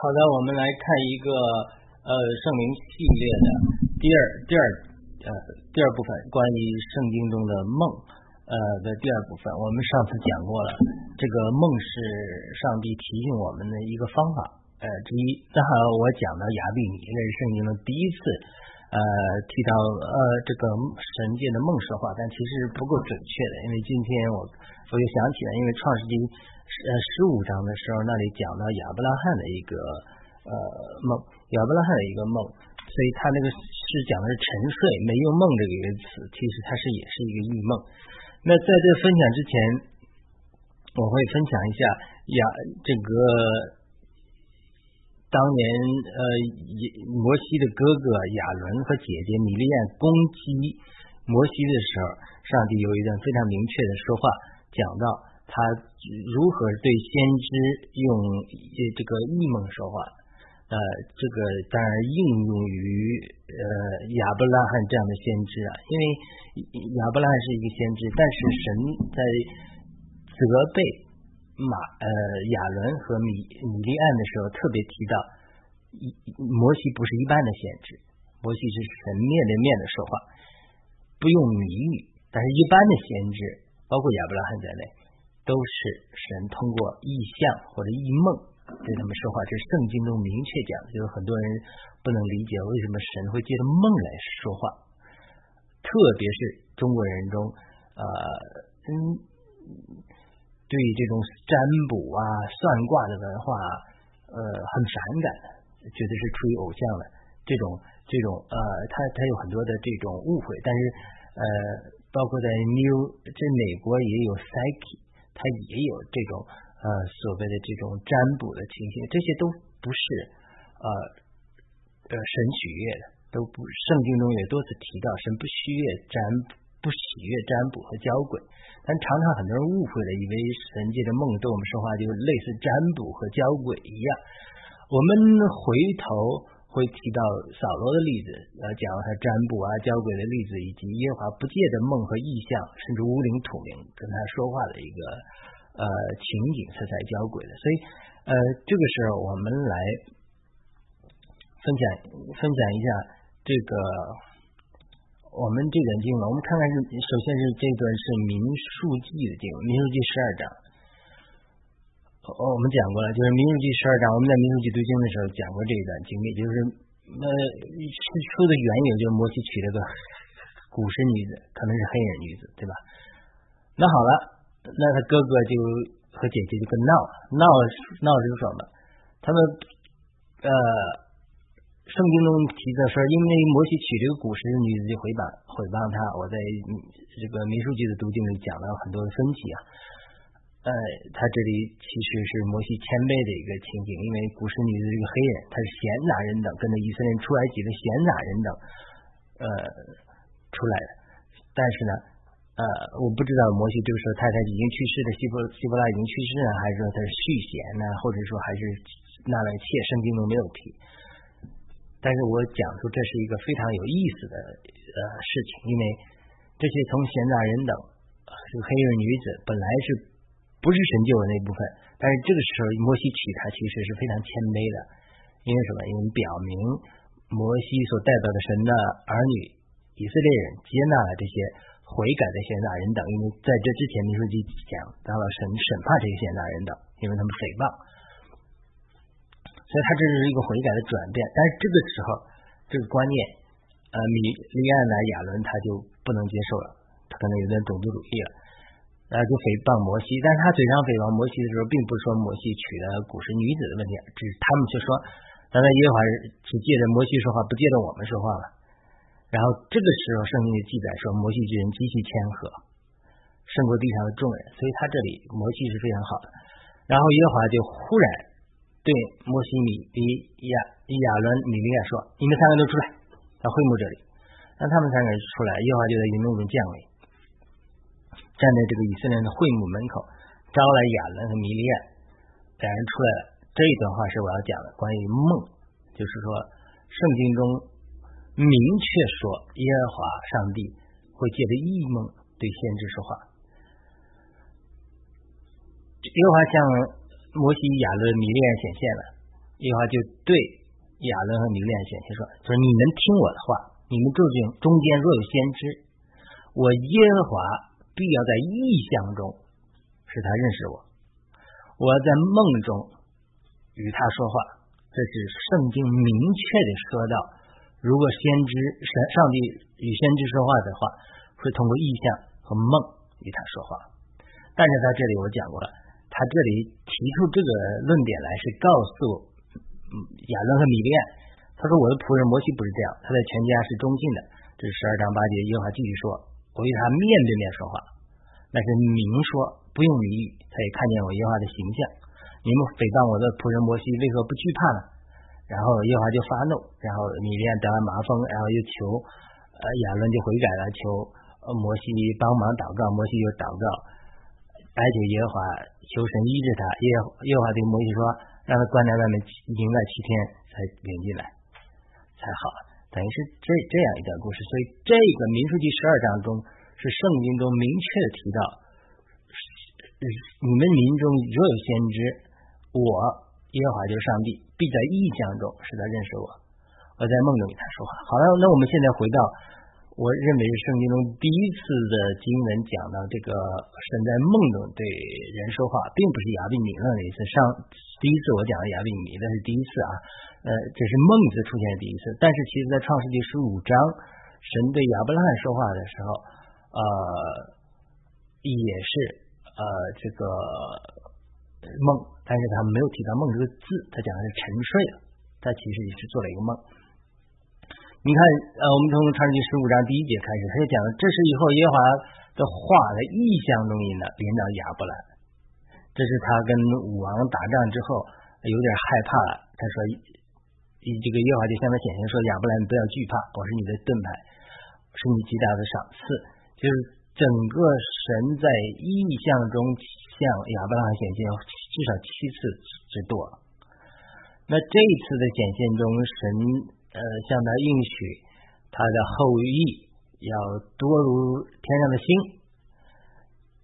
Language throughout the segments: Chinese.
好的，我们来看一个呃圣灵系列的第二第二呃第二部分，关于圣经中的梦呃的第二部分。我们上次讲过了，这个梦是上帝提醒我们的一个方法呃之一。那好，我讲到亚比米，这是圣经中第一次呃提到呃这个神界的梦说话，但其实不够准确的，因为今天我我又想起来，因为创世纪。呃，十五章的时候，那里讲到亚伯拉罕的一个呃梦，亚伯拉罕的一个梦，所以他那个是讲的是沉睡，没用梦这个一个词，其实它是也是一个异梦。那在这分享之前，我会分享一下亚这个当年呃摩西的哥哥亚伦和姐姐米利亚攻击摩西的时候，上帝有一段非常明确的说话，讲到。他如何对先知用这个异梦说话？呃，这个当然应用于呃亚伯拉罕这样的先知啊，因为亚伯拉罕是一个先知，但是神在责备马呃亚伦和米米利安的时候，特别提到摩西不是一般的先知，摩西是神面对面的说话，不用谜语，但是一般的先知，包括亚伯拉罕在内。都是神通过异象或者异梦对他们说话，这是圣经中明确讲的。就是很多人不能理解为什么神会借着梦来说话，特别是中国人中，呃，嗯，对这种占卜啊、算卦的文化，呃，很反感的，觉得是出于偶像的这种这种呃，他他有很多的这种误会。但是呃，包括在 New 这美国也有 Psyche。它也有这种呃所谓的这种占卜的情形，这些都不是呃呃神喜悦的，都不圣经中也多次提到神不喜悦占不喜悦占卜和交鬼，但常常很多人误会了，以为神借着梦对我们说话，就类似占卜和交鬼一样。我们回头会提到扫罗的例子，呃，讲他占卜啊、交鬼的例子，以及耶和华不借的梦和意象，甚至乌灵土灵跟他说话的一个呃情景，他才交鬼的。所以，呃，这个时候我们来分享分享一下这个我们这段经文。我们看看是，首先是这段是民数记的经文，民数记十二章。哦，我们讲过了，就是《民数记》十二章，我们在《民数记》读经的时候讲过这一段经历，就是呃，是出的缘由，就是摩西娶了个古时女子，可能是黑人女子，对吧？那好了，那他哥哥就和姐姐就跟闹闹闹是什么？他们呃，圣经中提的说，因为摩西娶这个古时女子就毁谤毁谤他，我在这个《民数记》的读经里讲了很多分歧啊。呃，他这里其实是摩西谦卑的一个情景，因为古时女的这个黑人，他是闲杂人等，跟着以色列出来几个闲杂人等，呃，出来的。但是呢，呃，我不知道摩西这个时候太太已经去世的希伯希伯拉已经去世了，还是说他是续弦呢，或者说还是纳了妾，圣经中没有提。但是我讲出这是一个非常有意思的呃事情，因为这些从闲杂人等这个黑人女子本来是。不是神救的那部分，但是这个时候摩西娶她其实是非常谦卑的，因为什么？因为表明摩西所代表的神的儿女以色列人接纳了这些悔改的贤纳人等，因为在这之前民书记讲到了神审判这些贤纳人等，因为他们诽谤，所以他这是一个悔改的转变。但是这个时候这个观念，呃，米利安来亚伦他就不能接受了，他可能有点种族主义了。呃，就诽谤摩西，但是他嘴上诽谤摩西的时候，并不是说摩西娶了古时女子的问题，只是他们就说，难道耶和华只借着摩西说话，不借着我们说话了。然后这个时候，圣经就记载说，摩西之人极其谦和，胜过地上的众人，所以他这里摩西是非常好的。然后耶和华就忽然对摩西、米利亚、亚伦、米利亚说：“你们三个都出来，到会幕这里。”让他们三个出来，耶和华就在云中中降临。站在这个以色列的会幕门口，招来亚伦和米利亚两人出来了。这一段话是我要讲的，关于梦，就是说圣经中明确说耶和华上帝会借着异梦对先知说话。耶和华向摩西、亚伦、米利亚显现了，耶和华就对亚伦和米利暗显现说：“说你们听我的话，你们中间中间若有先知，我耶和华必要在意象中使他认识我，我要在梦中与他说话。”这是圣经明确的说到，如果先知神上帝与先知说话的话，会通过意象和梦与他说话。但是他这里我讲过了，他这里提出这个论点来是告诉亚伦和米利亚，他说我的仆人摩西不是这样，他在全家是忠信的。这是十二章八节，耶和华继续说，我与他面对面说话，那是明说，不用谜语，他也看见我耶和华的形象。你们诽谤我的仆人摩西，为何不惧怕呢？然后耶和华就发怒，然后米利亚得了麻风，然后又求呃亚伦就悔改了，求摩西帮忙祷告，摩西就祷告，哀求耶和华，求神医治他。耶耶和华对摩西说，让他关在外面营了七天才领进来才好，等于是这这样一段故事。所以这个民书第十二章中是圣经中明确的提到，你们民中若有先知。我耶和华就是上帝，必在异象中使他认识我。我在梦中与他说话。好了，那我们现在回到，我认为是圣经中第一次的经文讲到这个神在梦中对人说话，并不是亚比米勒那一次。上第一次我讲的亚比米勒是第一次啊，呃，这是梦子出现的第一次。但是其实在创世纪十五章，神对亚伯拉罕说话的时候，呃，也是呃这个梦。但是他没有提到梦这个字，他讲的是沉睡了，他其实也是做了一个梦。你看，呃，我们从创世纪十五章第一节开始，他就讲了，这是以后耶和华的话在意象中引的，领导亚伯兰。这是他跟武王打仗之后有点害怕了，他说，这个耶和华就向他显现说，亚伯兰不要惧怕，我是你的盾牌，是你极大的赏赐，就是。整个神在意象中向亚伯拉罕显现至少七次之多。那这一次的显现中，神呃向他应许他的后裔要多如天上的星。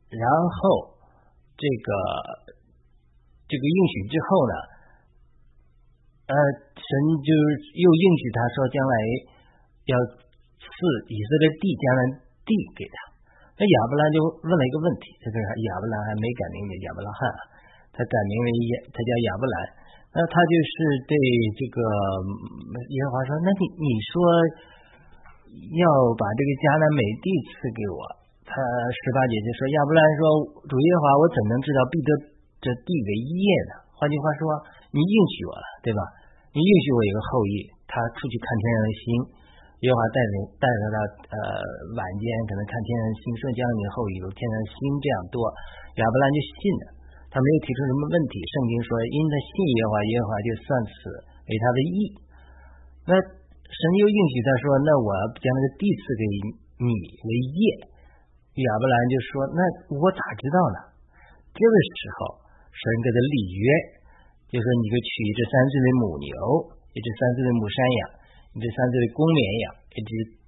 然后这个这个应许之后呢，呃，神就又应许他说，将来要赐以色列地，将来地给他。那亚伯兰就问了一个问题，这个亚伯兰还没改名为亚伯拉罕，他改名为亚，他叫亚伯兰。那他就是对这个耶和华说：“那你你说要把这个迦南美地赐给我？”他十八节就说：“亚伯兰说，主耶和华，我怎能知道必得这地为业呢？换句话说，你应许我了，对吧？你应许我一个后裔，他出去看天上的星。”耶和华带领带着他呃晚间可能看天上的星射降临后裔有天上的星这样多，亚伯兰就信了，他没有提出什么问题。圣经说，因他信耶和华，耶和华就算此为他的义。那神又应许他说，那我将那个地赐给你为业。亚伯兰就说，那我咋知道呢？这个时候神给他立约，就说你就取一只三岁的母牛，一只三岁的母山羊。这三岁的公绵羊，一只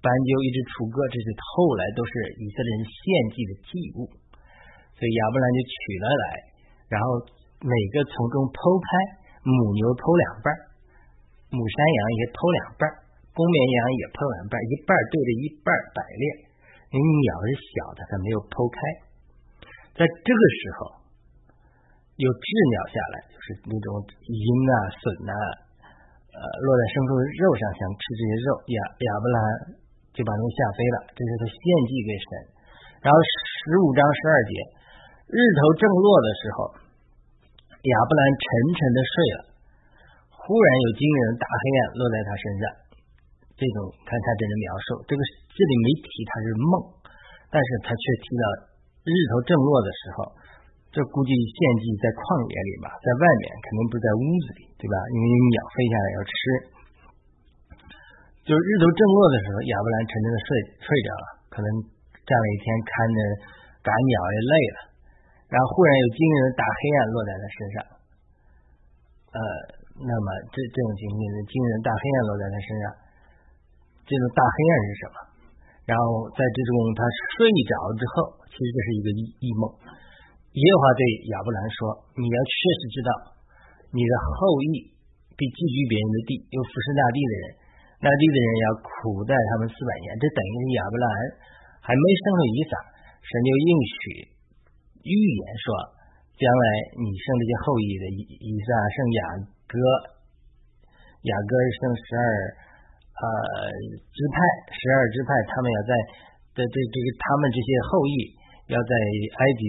斑鸠，一只雏鸽，这是后来都是以色列人献祭的祭物，所以亚伯兰就取了来，然后每个从中剖开，母牛剖两半，母山羊也剖两半，公绵羊也剖两半，一半对着一半摆列，因为鸟是小的，它没有剖开，在这个时候有鸷鸟下来，就是那种鹰啊、隼啊。呃，落在牲畜的肉上，想吃这些肉，亚亚伯兰就把它们吓飞了。这是他献祭给神。然后十五章十二节，日头正落的时候，亚伯兰沉沉的睡了。忽然有惊人的大黑暗落在他身上。这种看他这的描述，这个这里没提他是梦，但是他却提到日头正落的时候。这估计献祭在旷野里吧，在外面肯定不是在屋子里，对吧？因为鸟飞下来要吃。就是日头正落的时候，亚伯兰沉沉的睡睡着了，可能站了一天，看着赶鸟也累了，然后忽然有惊人的大黑暗落在他身上。呃，那么这这种情形是惊人大黑暗落在他身上，这种大黑暗是什么？然后在这种他睡着之后，其实这是一个异异梦。耶和华对亚伯兰说：“你要确实知道，你的后裔必寄居别人的地，又服侍那地的人，那地的人要苦待他们四百年。这等于是亚伯兰还没生了以撒，神就应许预言说，将来你生这些后裔的以以撒生雅各，雅各生十二呃支派，十二支派他们要在的这这个他们这些后裔要在埃及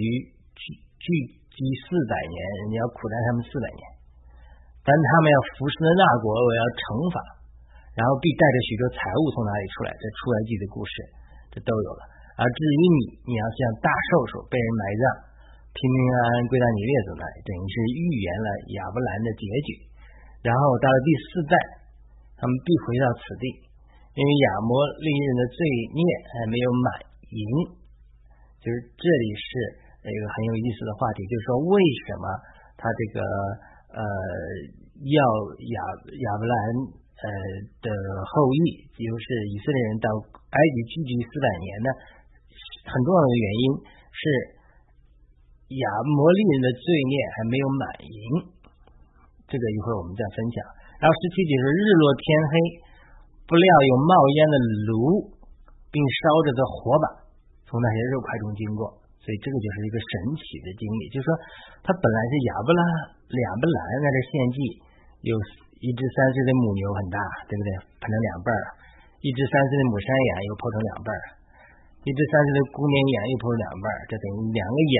聚聚集四百年，你要苦待他们四百年。但他们要服侍的那国，我要惩罚，然后必带着许多财物从哪里出来？这出埃及的故事，这都有了。而至于你，你要像大兽兽被人埋葬，平平安安归到你列祖那里，等于是预言了亚伯兰的结局。然后到了第四代，他们必回到此地，因为亚摩利人的罪孽还没有满盈。就是这里是一个很有意思的话题，就是说为什么他这个。呃，要亚亚伯兰呃的后裔，就是以色列人到埃及聚居四百年呢，很重要的原因是亚摩利人的罪孽还没有满盈。这个一会儿我们再分享。然后十七节是日落天黑，不料有冒烟的炉，并烧着的火把从那些肉块中经过。所以这个就是一个神奇的经历，就是说，他本来是亚伯拉亚伯兰在这献祭，有一只三岁的母牛很大，对不对？分成两半儿，一只三岁的母山羊又剖成两半儿，一只三岁的公绵羊又剖了两半，这等于两个羊，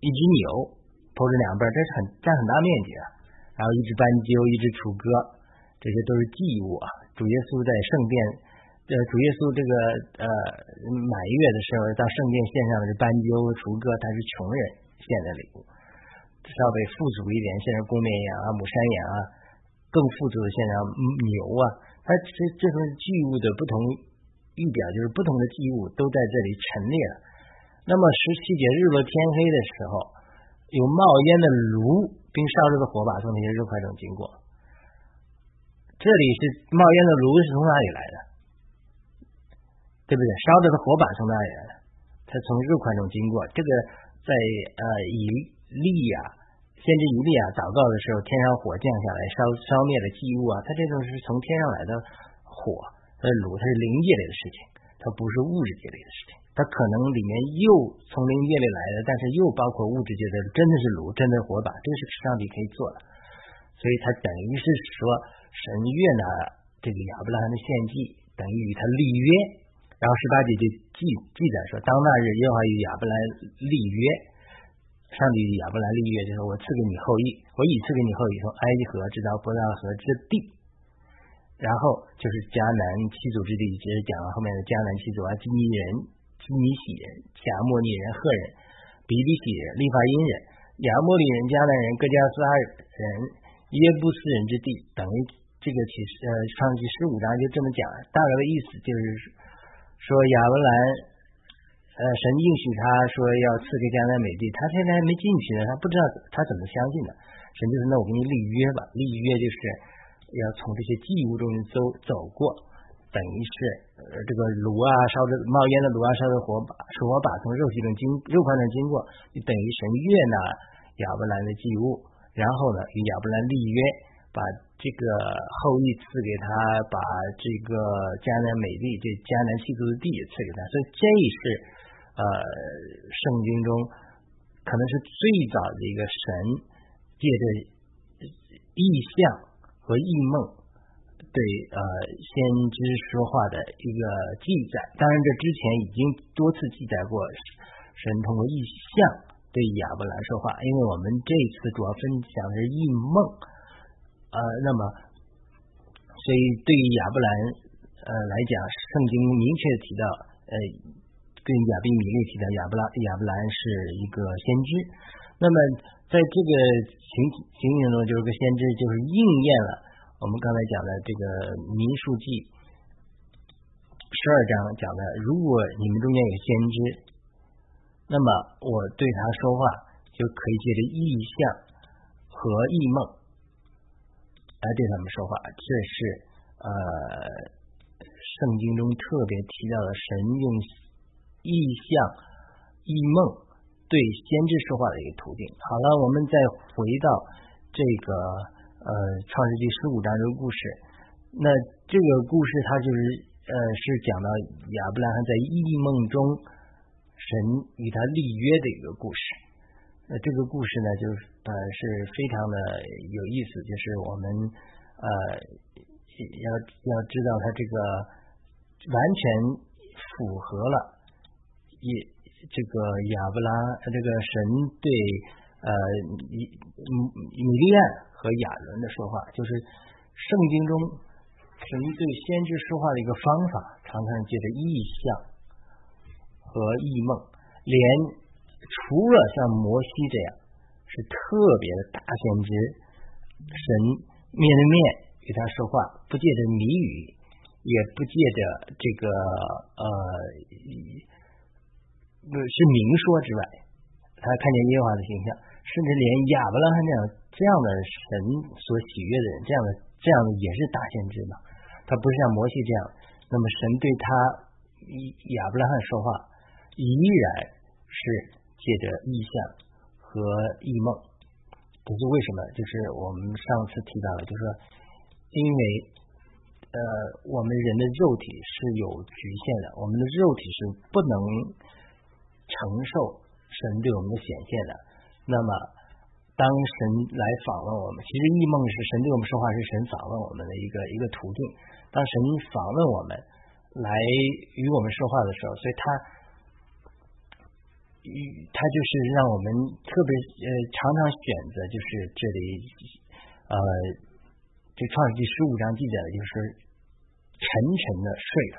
一只牛剖了两半，这是很占很大面积啊。然后一只斑鸠，一只雏鸽，这些都是祭物啊。主耶稣在圣殿。呃，主耶稣这个呃满月的时候到圣殿献上的是斑鸠、雏鸽，他是穷人献的礼物；稍微富足一点，献上公绵羊啊、母山羊啊；更富足的献上牛啊。它这这份祭物的不同预表，就是不同的祭物都在这里陈列了。那么十七节日落天黑的时候，有冒烟的炉，并烧着的火把从那些肉块中经过。这里是冒烟的炉是从哪里来的？对不对？烧着的火把从哪里来的？它从肉块中经过。这个在呃以利亚先知以利亚祷告的时候，天上火降下来烧烧灭了祭物啊。它这种是从天上来的火，那炉，它是灵界类的事情，它不是物质界类的事情。它可能里面又从灵界里来的，但是又包括物质界的，真的是炉，真的火把，这是上帝可以做的。所以它等于是说，神悦纳这个亚伯拉罕的献祭，等于与他立约。然后十八节就记记载说，当那日耶和华与亚伯兰立约，上帝与亚伯兰立约，就是我赐给你后裔，我已赐给你后裔，从埃及河直到伯大河之地。然后就是迦南七族之地，接着讲了后面的迦南七族啊，基尼人、基尼喜人、迦莫尼人、赫人、比利喜人、利法因人、亚摩利人、迦南人、各加斯阿人、耶布斯人之地，等于这个其实呃上记十五章就这么讲，大概的意思就是。说亚伯兰，呃，神应许他说要赐给迦南美地，他现在还没进去呢，他不知道他怎么相信的。神就是那我给你立约吧，立约就是要从这些祭物中走走过，等于是呃这个炉啊烧着冒烟的炉啊烧着火把，火把从肉体中经肉块中经过，就等于神悦纳亚伯兰的祭物，然后呢与亚伯兰立约，把。这个后裔赐给他，把这个迦南美地，这迦南七族的地也赐给他，所以这是呃圣经中可能是最早的一个神借着意象和异梦对呃先知说话的一个记载。当然，这之前已经多次记载过，神通过异象对亚伯兰说话。因为我们这次主要分享的是异梦。呃，那么，所以对于亚伯兰呃来讲，圣经明确提到，呃，跟亚比米利提到亚布拉亚伯兰是一个先知。那么，在这个情情形中，就是个先知，就是应验了我们刚才讲的这个民数记十二章讲的，如果你们中间有先知，那么我对他说话就可以借着意象和异梦。来对他们说话，这是呃圣经中特别提到的神用意象、异梦对先知说话的一个途径。好了，我们再回到这个呃创世纪十五章这个故事，那这个故事它就是呃是讲到亚伯拉罕在异梦中神与他立约的一个故事。那这个故事呢，就是呃是非常的有意思，就是我们呃要要知道他这个完全符合了也。这个亚伯拉，这个神对呃米米利安和亚伦的说话，就是圣经中神对先知说话的一个方法，常常借着意象和异梦，连除了像摩西这样是特别的大先知，神面对面与他说话，不借着谜语，也不借着这个呃。是明说之外，他看见耶和华的形象，甚至连亚伯拉罕这样这样的神所喜悦的人，这样的这样的也是大先知嘛。他不是像摩西这样，那么神对他亚伯拉罕说话，依然是借着意象和异梦。这是为什么？就是我们上次提到了，就是说，因为呃，我们人的肉体是有局限的，我们的肉体是不能。承受神对我们的显现的，那么当神来访问我们，其实异梦是神对我们说话，是神访问我们的一个一个途径。当神访问我们来与我们说话的时候，所以他他就是让我们特别呃常常选择就是这里呃这创世纪十五章记载的就是沉沉的睡了，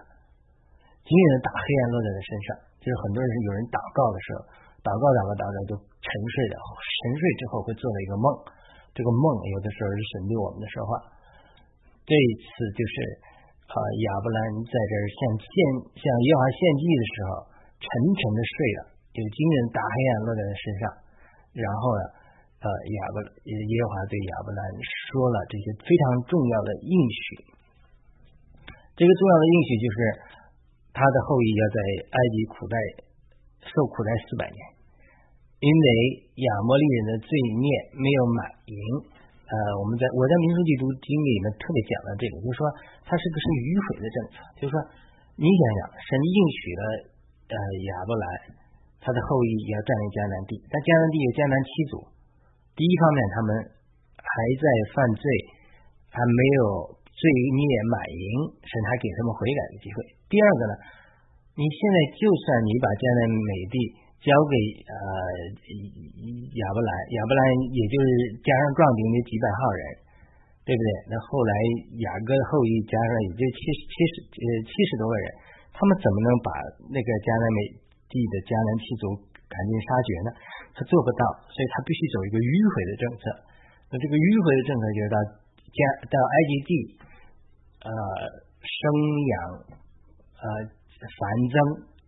紧紧的大黑暗落在他身上。就是很多人有人祷告的时候，祷告祷告祷告就沉睡了，沉睡之后会做了一个梦，这个梦有的时候是神对我们的说话。这一次就是啊，亚伯兰在这儿向献向耶华献祭的时候，沉沉的睡了，有惊人大黑暗落在他身上，然后呢，呃，亚伯耶和华对亚伯兰说了这些非常重要的应许，这个重要的应许就是。他的后裔要在埃及苦待受苦待四百年，因为亚摩利人的罪孽没有满盈。呃，我们在我在民书记读经里面特别讲了这个，就是说他是个是迂回的政策。就是说，你想想，神应许了呃亚伯兰，他的后裔要占领迦南地，但迦南地有迦南七族。第一方面，他们还在犯罪，还没有罪孽满盈，神还给他们悔改的机会。第二个呢，你现在就算你把迦南美地交给呃亚伯兰，亚伯兰也就是加上壮丁的几百号人，对不对？那后来雅各的后裔加上也就七十七十呃七十多个人，他们怎么能把那个迦南美地的迦南七族赶尽杀绝呢？他做不到，所以他必须走一个迂回的政策。那这个迂回的政策就是到加到埃及地呃生养。呃，繁增，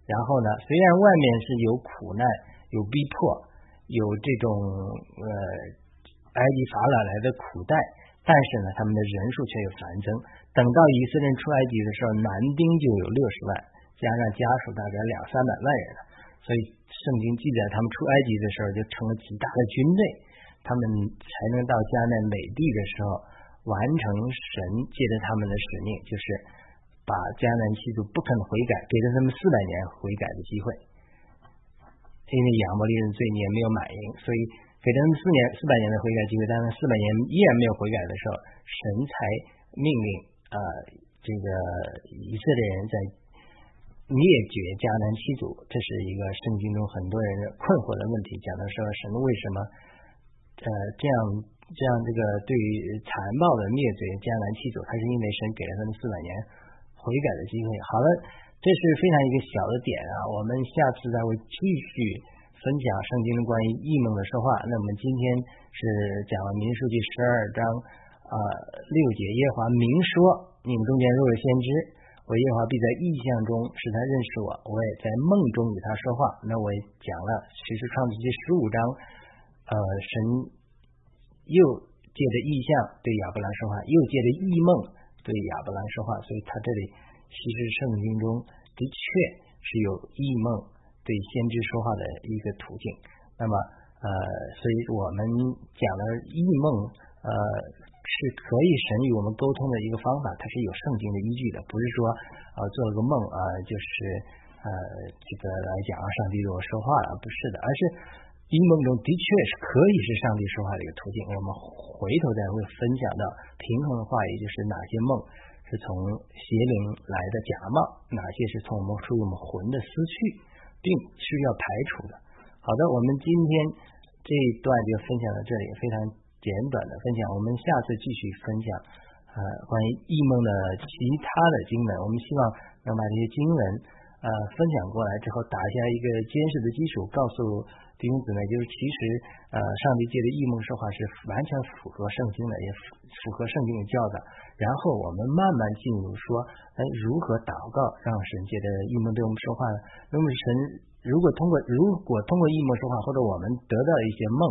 然后呢？虽然外面是有苦难、有逼迫、有这种呃埃及法老来的苦待，但是呢，他们的人数却有繁增。等到以色列出埃及的时候，男丁就有六十万，加上家属大概两三百万人了。所以圣经记载，他们出埃及的时候就成了极大的军队，他们才能到迦南美地的时候完成神借着他们的使命，就是。把迦南七族不肯悔改，给了他们四百年悔改的机会，因为亚摩利人罪孽没有满盈，所以给了他们四年四百年的悔改机会。但是四百年依然没有悔改的时候，神才命令啊，这个以色列人在灭绝迦南七族。这是一个圣经中很多人困惑的问题，讲的说神为什么呃这样这样这个对于残暴的灭绝迦南七族，他是因为神给了他们四百年。悔改的机会。好了，这是非常一个小的点啊。我们下次再会继续分享圣经的关于异梦的说话。那我们今天是讲了民数记十二章啊六节，耶华明说：你们中间若有先知，我耶华必在异象中使他认识我；我也在梦中与他说话。那我也讲了，其实创世纪十五章，呃，神又借着异象对亚伯兰说话，又借着异梦。对亚伯兰说话，所以他这里其实圣经中的确是有异梦对先知说话的一个途径。那么，呃，所以我们讲的异梦，呃，是可以神与我们沟通的一个方法，它是有圣经的依据的，不是说，呃，做了个梦啊，就是，呃，这个来讲，上帝对我说话了，不是的，而是异梦中的确是可以是上帝说话的一个途径。我们回头再会分享到平衡的话也，就是哪些梦是从邪灵来的假冒，哪些是从我们出于我们魂的思绪，并需要排除的。好的，我们今天这一段就分享到这里，非常简短的分享。我们下次继续分享呃关于异梦的其他的经文。我们希望能把这些经文呃分享过来之后，打下一个坚实的基础，告诉因此呢，就是其实呃上帝界的异梦说话是完全符合圣经的，也符符合圣经的教导。然后我们慢慢进入说，哎，如何祷告让神界的异梦对我们说话呢？那么神。如果通过如果通过异梦说话，或者我们得到一些梦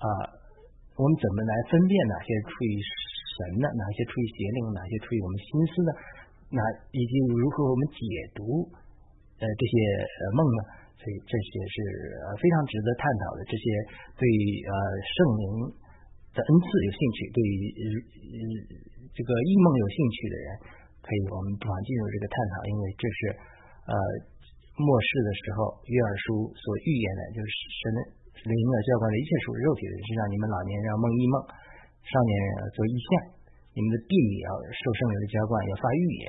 啊，我们怎么来分辨哪些出于神的，哪些出于邪灵，哪些出于我们心思的？那以及如何我们解读呃这些梦呢？所以这些是非常值得探讨的。这些对呃圣灵的恩赐有兴趣，对于这个异梦有兴趣的人，可以我们不妨进入这个探讨，因为这是呃。末世的时候，约珥书所预言的，就是神灵的教官的一切属于肉体的人身上，你们老年人要梦异梦，少年人要做异象，你们的弟弟要受圣灵的浇灌，要发预言，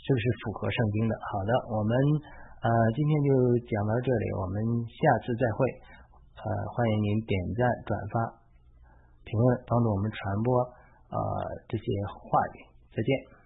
这是符合圣经的。好的，我们呃今天就讲到这里，我们下次再会。呃，欢迎您点赞、转发、评论，帮助我们传播呃这些话语。再见。